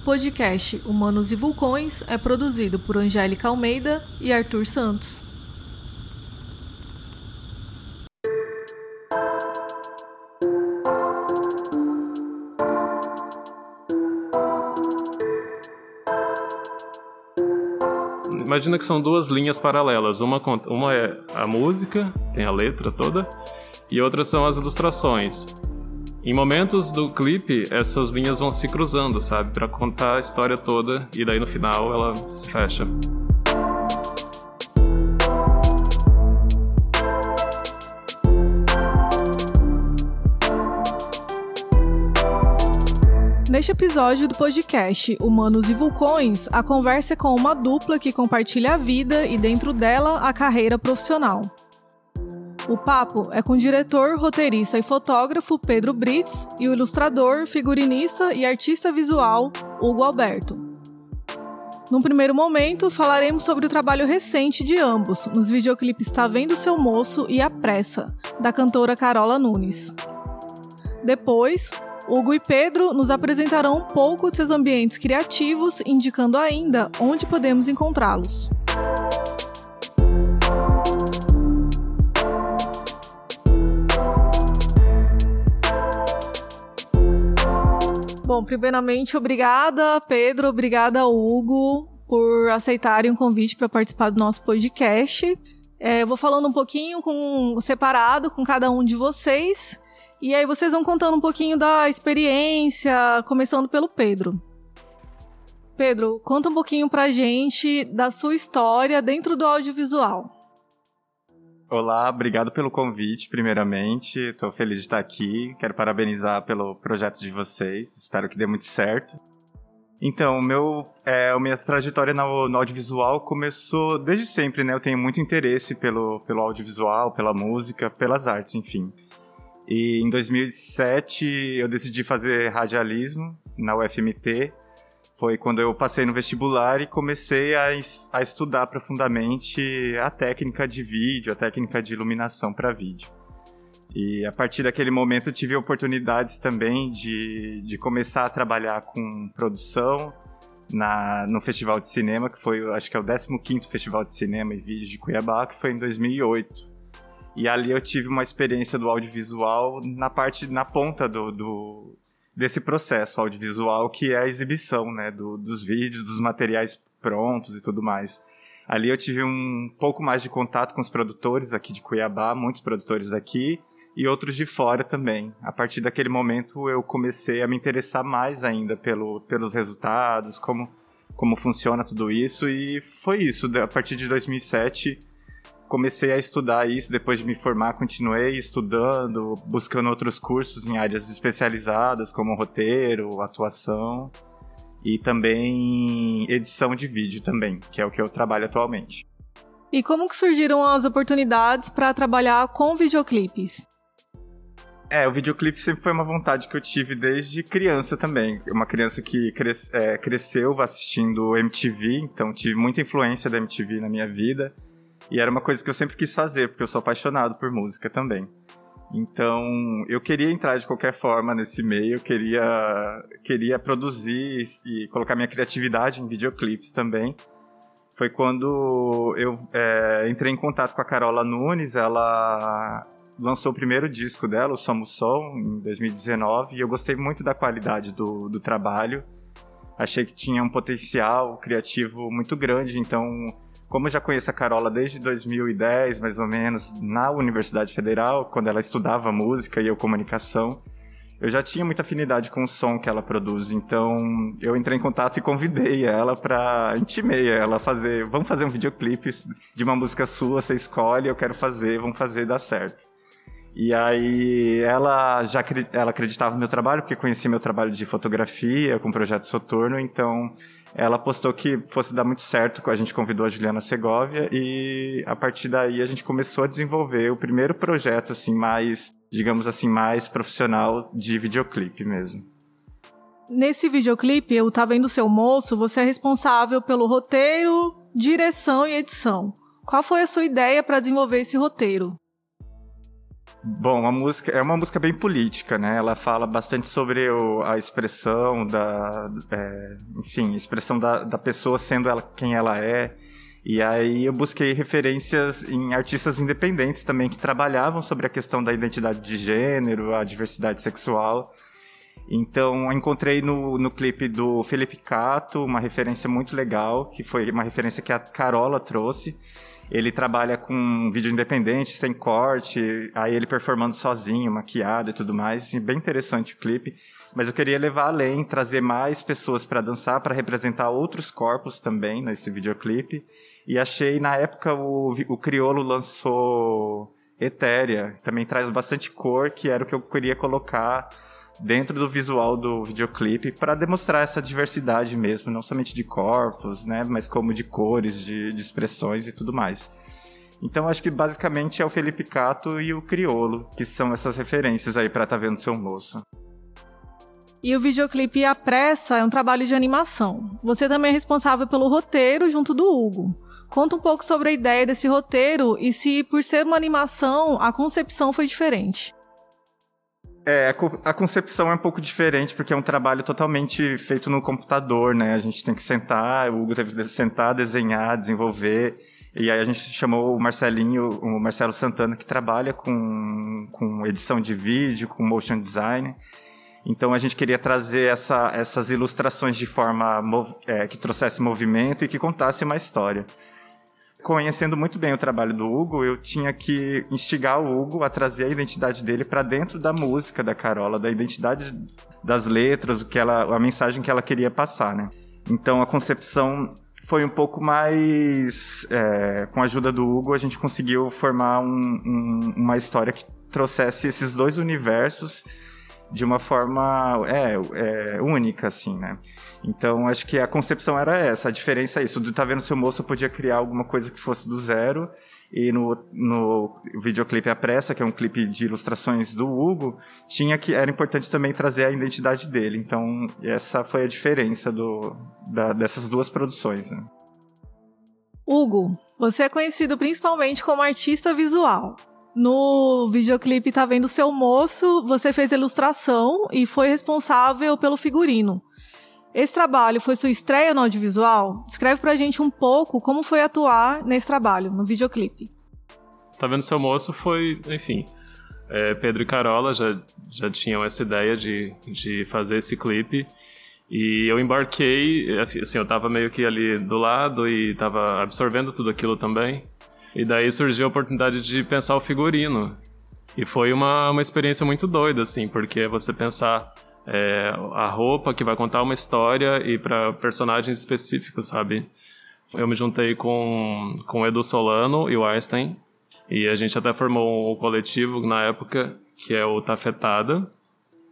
O podcast Humanos e Vulcões é produzido por Angélica Almeida e Arthur Santos. Imagina que são duas linhas paralelas. Uma, uma é a música, tem a letra toda, e outra são as ilustrações. Em momentos do clipe, essas linhas vão se cruzando, sabe? para contar a história toda, e daí no final ela se fecha. Neste episódio do podcast Humanos e Vulcões, a conversa é com uma dupla que compartilha a vida e, dentro dela, a carreira profissional. O papo é com o diretor, roteirista e fotógrafo Pedro Brits e o ilustrador, figurinista e artista visual Hugo Alberto. Num primeiro momento, falaremos sobre o trabalho recente de ambos nos videoclipes Tá Vendo Seu Moço e A Pressa, da cantora Carola Nunes. Depois, Hugo e Pedro nos apresentarão um pouco de seus ambientes criativos, indicando ainda onde podemos encontrá-los. Bom, primeiramente, obrigada, Pedro, obrigada, Hugo, por aceitarem o convite para participar do nosso podcast. É, eu vou falando um pouquinho com separado com cada um de vocês e aí vocês vão contando um pouquinho da experiência, começando pelo Pedro. Pedro, conta um pouquinho pra gente da sua história dentro do audiovisual. Olá, obrigado pelo convite, primeiramente. Estou feliz de estar aqui. Quero parabenizar pelo projeto de vocês. Espero que dê muito certo. Então, meu, é, a minha trajetória no, no, audiovisual começou desde sempre, né? Eu tenho muito interesse pelo, pelo audiovisual, pela música, pelas artes, enfim. E em 2007 eu decidi fazer radialismo na UFMT. Foi quando eu passei no vestibular e comecei a, a estudar profundamente a técnica de vídeo, a técnica de iluminação para vídeo. E a partir daquele momento tive oportunidades também de, de começar a trabalhar com produção na, no Festival de Cinema, que foi, acho que é o 15º Festival de Cinema e Vídeo de Cuiabá, que foi em 2008. E ali eu tive uma experiência do audiovisual na parte, na ponta do, do desse processo audiovisual que é a exibição, né, do, dos vídeos, dos materiais prontos e tudo mais. Ali eu tive um pouco mais de contato com os produtores aqui de Cuiabá, muitos produtores aqui e outros de fora também. A partir daquele momento eu comecei a me interessar mais ainda pelo, pelos resultados, como, como funciona tudo isso e foi isso. A partir de 2007 comecei a estudar isso depois de me formar, continuei estudando, buscando outros cursos em áreas especializadas como roteiro, atuação e também edição de vídeo também, que é o que eu trabalho atualmente. E como que surgiram as oportunidades para trabalhar com videoclipes? É, o videoclipe sempre foi uma vontade que eu tive desde criança também. Uma criança que cres é, cresceu assistindo MTV, então tive muita influência da MTV na minha vida. E era uma coisa que eu sempre quis fazer, porque eu sou apaixonado por música também. Então, eu queria entrar de qualquer forma nesse meio, eu queria, queria produzir e colocar minha criatividade em videoclipes também. Foi quando eu é, entrei em contato com a Carola Nunes, ela lançou o primeiro disco dela, o Somos Som, em 2019, e eu gostei muito da qualidade do, do trabalho. Achei que tinha um potencial criativo muito grande, então como eu já conheço a Carola desde 2010, mais ou menos, na Universidade Federal, quando ela estudava música e eu comunicação, eu já tinha muita afinidade com o som que ela produz, então eu entrei em contato e convidei ela para intimei ela a fazer, vamos fazer um videoclipe de uma música sua, você escolhe, eu quero fazer, vamos fazer dar certo. E aí ela já ela acreditava no meu trabalho, porque conhecia meu trabalho de fotografia com o projeto Soturno, então ela postou que fosse dar muito certo, a gente convidou a Juliana Segovia e a partir daí a gente começou a desenvolver o primeiro projeto assim mais, digamos assim, mais profissional de videoclipe mesmo. Nesse videoclipe, eu Tá Vendo Seu Moço, você é responsável pelo roteiro, direção e edição. Qual foi a sua ideia para desenvolver esse roteiro? Bom, a música é uma música bem política, né? Ela fala bastante sobre o, a expressão da, é, enfim, expressão da, da pessoa sendo ela quem ela é. E aí eu busquei referências em artistas independentes também que trabalhavam sobre a questão da identidade de gênero, a diversidade sexual. Então encontrei no, no clipe do Felipe Cato uma referência muito legal, que foi uma referência que a Carola trouxe ele trabalha com vídeo independente, sem corte, aí ele performando sozinho, maquiado e tudo mais. Assim, bem interessante o clipe. Mas eu queria levar além, trazer mais pessoas para dançar, para representar outros corpos também nesse videoclipe. E achei, na época, o, o Criolo lançou Etérea, também traz bastante cor, que era o que eu queria colocar dentro do visual do videoclipe para demonstrar essa diversidade mesmo, não somente de corpos, né, mas como de cores, de, de expressões e tudo mais. Então acho que basicamente é o Felipe Cato e o Criolo, que são essas referências aí para tá vendo seu moço. E o videoclipe A Pressa é um trabalho de animação. Você também é responsável pelo roteiro junto do Hugo. Conta um pouco sobre a ideia desse roteiro e se, por ser uma animação, a concepção foi diferente. É, a concepção é um pouco diferente, porque é um trabalho totalmente feito no computador, né? A gente tem que sentar, o Hugo teve que sentar, desenhar, desenvolver. E aí a gente chamou o Marcelinho, o Marcelo Santana, que trabalha com, com edição de vídeo, com motion design. Então a gente queria trazer essa, essas ilustrações de forma é, que trouxesse movimento e que contasse uma história conhecendo muito bem o trabalho do Hugo, eu tinha que instigar o Hugo a trazer a identidade dele para dentro da música da Carola, da identidade das letras, o que ela, a mensagem que ela queria passar, né? Então a concepção foi um pouco mais. É, com a ajuda do Hugo, a gente conseguiu formar um, um, uma história que trouxesse esses dois universos de uma forma é, é, única, assim, né? Então, acho que a concepção era essa. A diferença é isso. Do Tá Vendo Seu Moço, eu podia criar alguma coisa que fosse do zero. E no, no videoclipe A Pressa, que é um clipe de ilustrações do Hugo, tinha que era importante também trazer a identidade dele. Então, essa foi a diferença do, da, dessas duas produções. Né? Hugo, você é conhecido principalmente como artista visual. No videoclipe Tá Vendo Seu Moço, você fez ilustração e foi responsável pelo figurino. Esse trabalho foi sua estreia no audiovisual? Descreve pra gente um pouco como foi atuar nesse trabalho, no videoclipe. Tá Vendo Seu Moço foi, enfim, é, Pedro e Carola já, já tinham essa ideia de, de fazer esse clipe. E eu embarquei, assim, eu tava meio que ali do lado e tava absorvendo tudo aquilo também. E daí surgiu a oportunidade de pensar o figurino. E foi uma, uma experiência muito doida, assim, porque você pensar é, a roupa que vai contar uma história e para personagens específicos, sabe? Eu me juntei com, com o Edu Solano e o Einstein, e a gente até formou um coletivo na época, que é o Tafetada,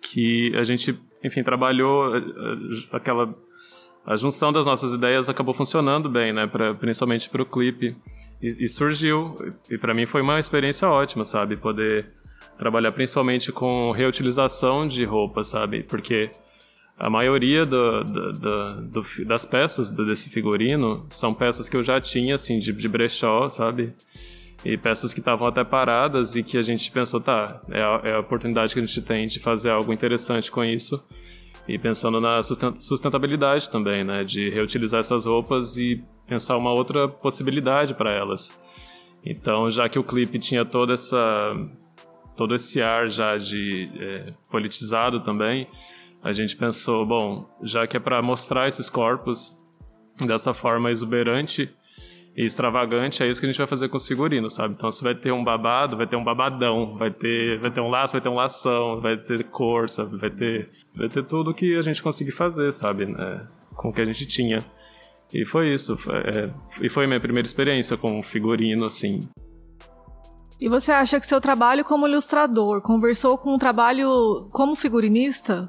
que a gente, enfim, trabalhou é, é, aquela a junção das nossas ideias acabou funcionando bem, né? Pra, principalmente para o clipe. E, e, surgiu. E para mim foi uma experiência ótima, sabe? Poder trabalhar principalmente com reutilização de roupa, sabe? Porque a maioria do, do, do, das peças desse figurino são peças que eu já tinha, assim, de, de brechó, sabe? E peças que estavam até paradas e que a gente pensou, tá, é a, é a oportunidade que a gente tem de fazer algo interessante com isso e pensando na sustentabilidade também, né? De reutilizar essas roupas e pensar uma outra possibilidade para elas. Então, já que o clipe tinha toda essa todo esse ar já de é, politizado também, a gente pensou, bom, já que é para mostrar esses corpos dessa forma exuberante, e extravagante, é isso que a gente vai fazer com os figurinos, sabe? Então, se vai ter um babado, vai ter um babadão, vai ter, vai ter um laço, vai ter um lação, vai ter cor, sabe? Vai ter, vai ter tudo que a gente conseguir fazer, sabe? Né? Com o que a gente tinha. E foi isso. Foi, é, e foi minha primeira experiência com figurino, assim. E você acha que seu trabalho como ilustrador conversou com o trabalho como figurinista?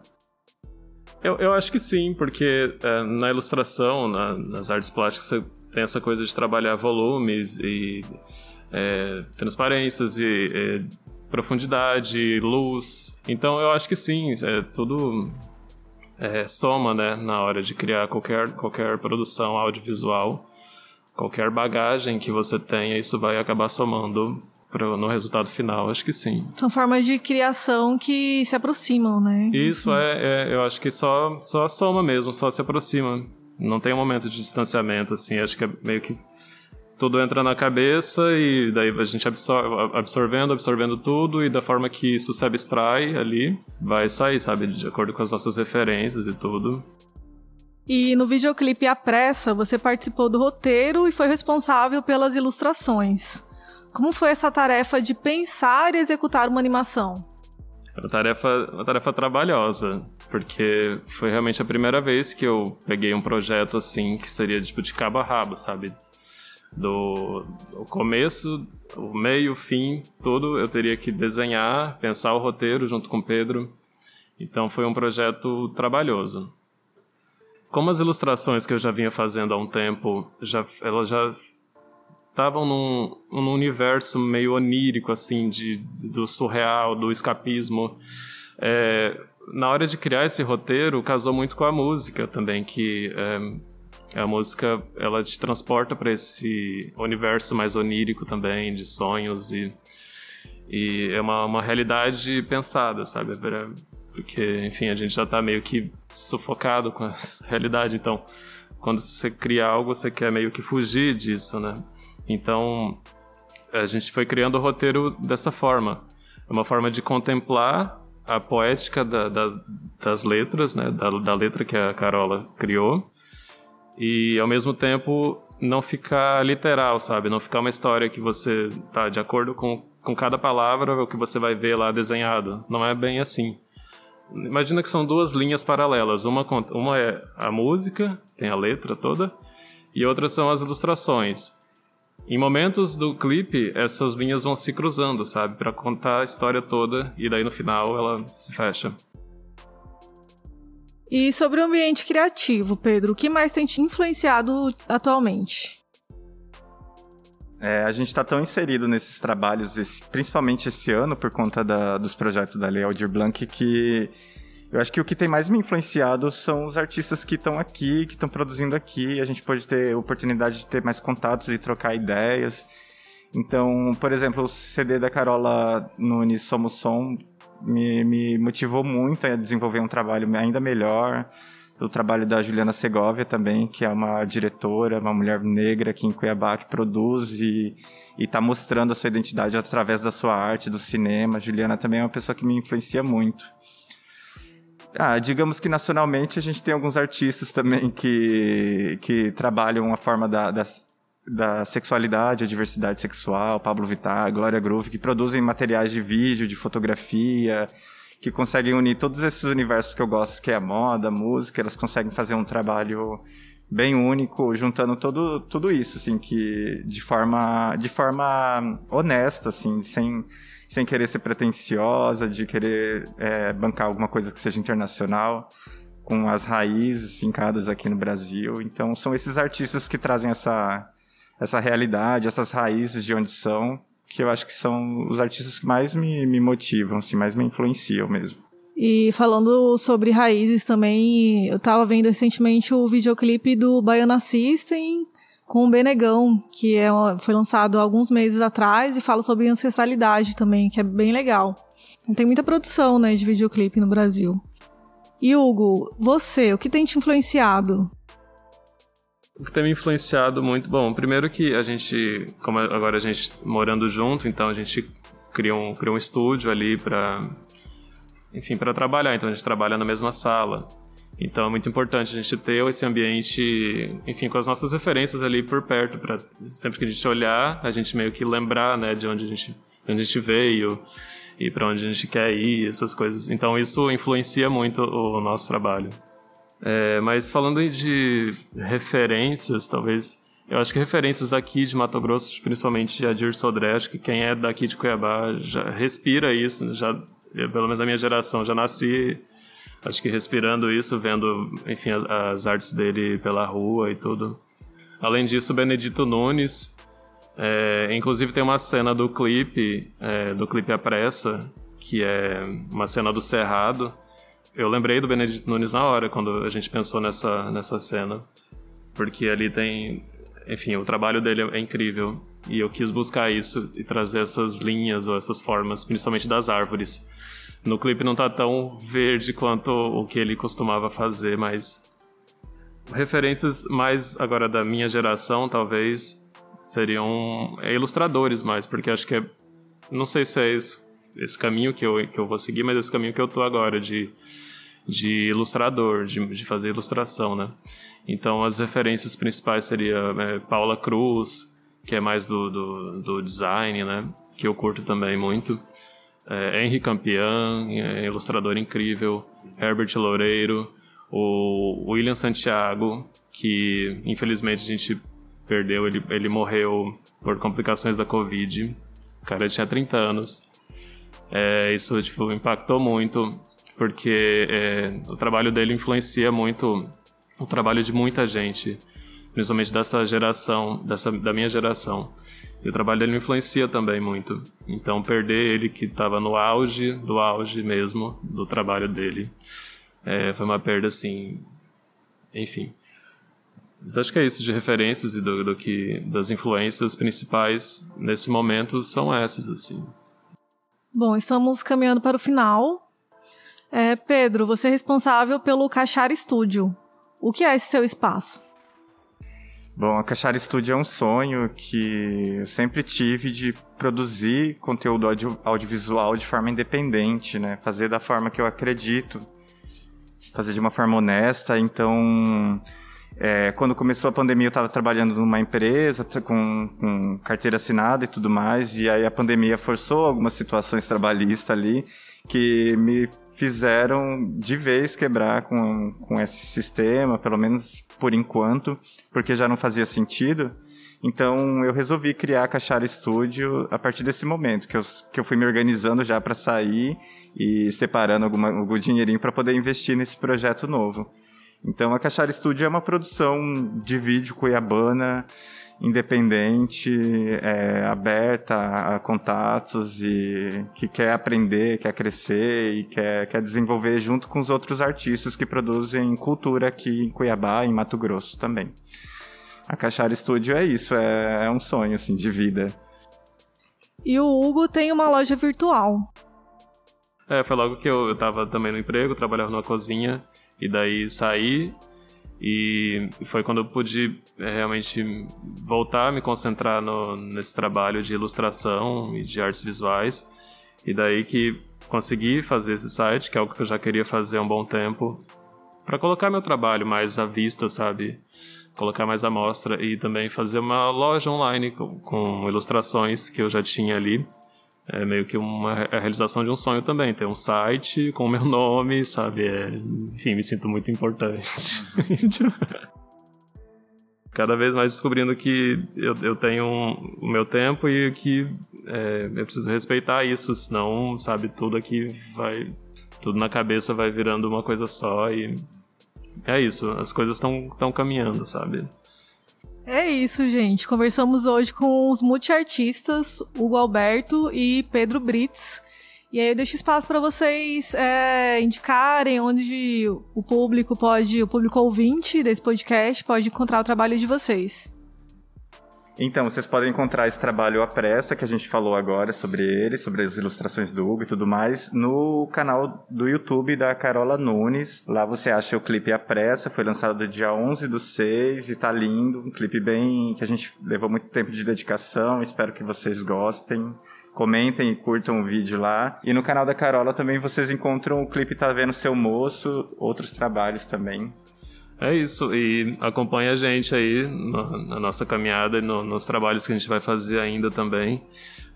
Eu, eu acho que sim, porque é, na ilustração, na, nas artes plásticas, você tem essa coisa de trabalhar volumes e é, transparências e é, profundidade, luz. Então eu acho que sim, é tudo é, soma, né, na hora de criar qualquer, qualquer produção audiovisual. Qualquer bagagem que você tenha, isso vai acabar somando pro, no resultado final, acho que sim. São formas de criação que se aproximam, né? Isso é, é eu acho que só, só soma mesmo, só se aproxima. Não tem um momento de distanciamento, assim, acho que é meio que tudo entra na cabeça e daí a gente absor absorvendo, absorvendo tudo e da forma que isso se abstrai ali, vai sair, sabe? De acordo com as nossas referências e tudo. E no videoclipe A Pressa, você participou do roteiro e foi responsável pelas ilustrações. Como foi essa tarefa de pensar e executar uma animação? É uma tarefa, uma tarefa trabalhosa, porque foi realmente a primeira vez que eu peguei um projeto assim, que seria tipo de cabo a rabo, sabe? Do, do começo, o meio, o fim, tudo eu teria que desenhar, pensar o roteiro junto com o Pedro. Então foi um projeto trabalhoso. Como as ilustrações que eu já vinha fazendo há um tempo, já, elas já estavam num, num universo meio onírico, assim, de, do surreal, do escapismo. É, na hora de criar esse roteiro, casou muito com a música também, que é, a música ela te transporta para esse universo mais onírico também, de sonhos e, e é uma, uma realidade pensada, sabe? Porque, enfim, a gente já está meio que sufocado com essa realidade, então quando você cria algo, você quer meio que fugir disso, né? Então, a gente foi criando o roteiro dessa forma. É uma forma de contemplar a poética da, das, das, letras, né? Da, da, letra que a Carola criou. E, ao mesmo tempo, não ficar literal, sabe? Não ficar uma história que você tá de acordo com, com cada palavra o que você vai ver lá desenhado. Não é bem assim. Imagina que são duas linhas paralelas. Uma, uma é a música, tem a letra toda, e outra são as ilustrações. Em momentos do clipe, essas linhas vão se cruzando, sabe? para contar a história toda e daí no final ela se fecha. E sobre o ambiente criativo, Pedro, o que mais tem te influenciado atualmente? É, a gente está tão inserido nesses trabalhos, esse, principalmente esse ano, por conta da, dos projetos da Lei Aldir Blanc, que eu acho que o que tem mais me influenciado são os artistas que estão aqui, que estão produzindo aqui. A gente pode ter oportunidade de ter mais contatos e trocar ideias. Então, por exemplo, o CD da Carola Nunes Somos Som me, me motivou muito a desenvolver um trabalho ainda melhor. O trabalho da Juliana Segovia também, que é uma diretora, uma mulher negra aqui em Cuiabá que produz e está mostrando a sua identidade através da sua arte, do cinema. Juliana também é uma pessoa que me influencia muito. Ah, digamos que nacionalmente a gente tem alguns artistas também que, que trabalham a forma da, da, da sexualidade, a diversidade sexual, Pablo Vittar, Glória Groove, que produzem materiais de vídeo, de fotografia, que conseguem unir todos esses universos que eu gosto, que é a moda, a música, elas conseguem fazer um trabalho bem único, juntando todo, tudo isso, assim, que de forma, de forma honesta, assim, sem sem querer ser pretensiosa, de querer é, bancar alguma coisa que seja internacional, com as raízes fincadas aqui no Brasil. Então, são esses artistas que trazem essa, essa realidade, essas raízes de onde são, que eu acho que são os artistas que mais me, me motivam, assim, mais me influenciam mesmo. E falando sobre raízes também, eu estava vendo recentemente o videoclipe do Baiana System, com o Benegão, que é, foi lançado alguns meses atrás e fala sobre ancestralidade também, que é bem legal. Tem muita produção né, de videoclipe no Brasil. E Hugo, você, o que tem te influenciado? O que tem me influenciado muito, bom, primeiro que a gente, como agora a gente morando junto, então a gente criou um, criou um estúdio ali para enfim, para trabalhar, então a gente trabalha na mesma sala. Então é muito importante a gente ter esse ambiente, enfim, com as nossas referências ali por perto, para sempre que a gente olhar, a gente meio que lembrar, né, de onde a gente, de onde a gente veio e para onde a gente quer ir, essas coisas. Então isso influencia muito o nosso trabalho. É, mas falando de referências, talvez eu acho que referências aqui de Mato Grosso, principalmente a Dir Sodré, acho que quem é daqui de Cuiabá já respira isso, já pelo menos a minha geração, já nasci acho que respirando isso, vendo, enfim, as, as, artes dele pela rua e tudo. Além disso, Benedito Nunes, é, inclusive tem uma cena do clipe, é, do clipe A Pressa, que é uma cena do Cerrado. Eu lembrei do Benedito Nunes na hora, quando a gente pensou nessa, nessa cena. Porque ali tem, enfim, o trabalho dele é incrível. E eu quis buscar isso e trazer essas linhas ou essas formas, principalmente das árvores. No clipe não tá tão verde quanto o que ele costumava fazer, mas referências mais agora da minha geração, talvez, seriam é, ilustradores mais, porque acho que é não sei se é esse, esse caminho que eu, que eu vou seguir, mas esse caminho que eu tô agora de de ilustrador, de, de fazer ilustração, né? Então as referências principais seria é, Paula Cruz, que é mais do, do, do, design, né? Que eu curto também muito. É, Henry é, ilustrador incrível. Herbert Loureiro. O William Santiago, que infelizmente a gente perdeu, ele, ele morreu por complicações da Covid. O cara tinha 30 anos. É, isso tipo, impactou muito porque é, o trabalho dele influencia muito o trabalho de muita gente, principalmente dessa geração, dessa, da minha geração. E o trabalho dele me influencia também muito. Então, perder ele que estava no auge, do auge mesmo, do trabalho dele, é, foi uma perda assim. Enfim. Mas acho que é isso de referências e do, do que das influências principais nesse momento são essas assim. Bom, estamos caminhando para o final é, Pedro, você é responsável pelo Cachar Studio. O que é esse seu espaço? Bom, a Cachar Studio é um sonho que eu sempre tive de produzir conteúdo audio audiovisual de forma independente, né? Fazer da forma que eu acredito, fazer de uma forma honesta. Então, é, quando começou a pandemia, eu estava trabalhando numa empresa com, com, carteira assinada e tudo mais, e aí a pandemia forçou algumas situações trabalhistas ali que me fizeram de vez quebrar com, com esse sistema, pelo menos por enquanto, porque já não fazia sentido. Então eu resolvi criar a Cachara Studio a partir desse momento, que eu, que eu fui me organizando já para sair e separando alguma, algum dinheirinho para poder investir nesse projeto novo. Então a Cachara Studio é uma produção de vídeo cuiabana independente, é, aberta a contatos e que quer aprender, quer crescer e quer, quer desenvolver junto com os outros artistas que produzem cultura aqui em Cuiabá, em Mato Grosso também. A Cachara Studio é isso, é, é um sonho assim de vida. E o Hugo tem uma loja virtual. É, foi logo que eu, eu tava também no emprego, trabalhava numa cozinha, e daí saí e foi quando eu pude é, realmente voltar a me concentrar no, nesse trabalho de ilustração e de artes visuais. E daí que consegui fazer esse site, que é algo que eu já queria fazer há um bom tempo, para colocar meu trabalho mais à vista, sabe? Colocar mais à mostra e também fazer uma loja online com, com ilustrações que eu já tinha ali é meio que uma a realização de um sonho também, ter um site com o meu nome, sabe? É, enfim, me sinto muito importante. Cada vez mais descobrindo que eu, eu tenho um, o meu tempo e que é, eu preciso respeitar isso, senão, sabe, tudo aqui vai. Tudo na cabeça vai virando uma coisa só e. É isso, as coisas estão caminhando, sabe? É isso, gente. Conversamos hoje com os multiartistas Hugo Alberto e Pedro Brits. E aí eu deixo espaço para vocês é, indicarem onde o público pode, o público ouvinte desse podcast pode encontrar o trabalho de vocês. Então, vocês podem encontrar esse trabalho à pressa que a gente falou agora sobre ele, sobre as ilustrações do Hugo e tudo mais, no canal do YouTube da Carola Nunes. Lá você acha o clipe à pressa, foi lançado dia 11 do 6 e tá lindo. Um clipe bem que a gente levou muito tempo de dedicação, espero que vocês gostem comentem e curtam o vídeo lá. E no canal da Carola também vocês encontram o clipe Tá Vendo Seu Moço, outros trabalhos também. É isso, e acompanha a gente aí na nossa caminhada e no, nos trabalhos que a gente vai fazer ainda também.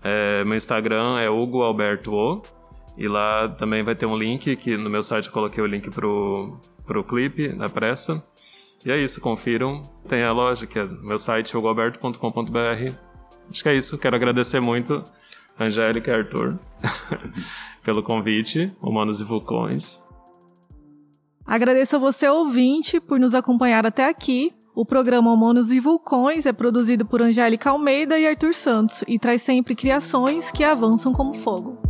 É, meu Instagram é Hugo Alberto O, e lá também vai ter um link, que no meu site eu coloquei o link pro, pro clipe, na pressa. E é isso, confiram. Tem a loja, que é meu site, hugoalberto.com.br. Acho que é isso, quero agradecer muito Angélica e Arthur pelo convite, Humanos e Vulcões. Agradeço a você, ouvinte, por nos acompanhar até aqui. O programa Humanos e Vulcões é produzido por Angélica Almeida e Arthur Santos e traz sempre criações que avançam como fogo.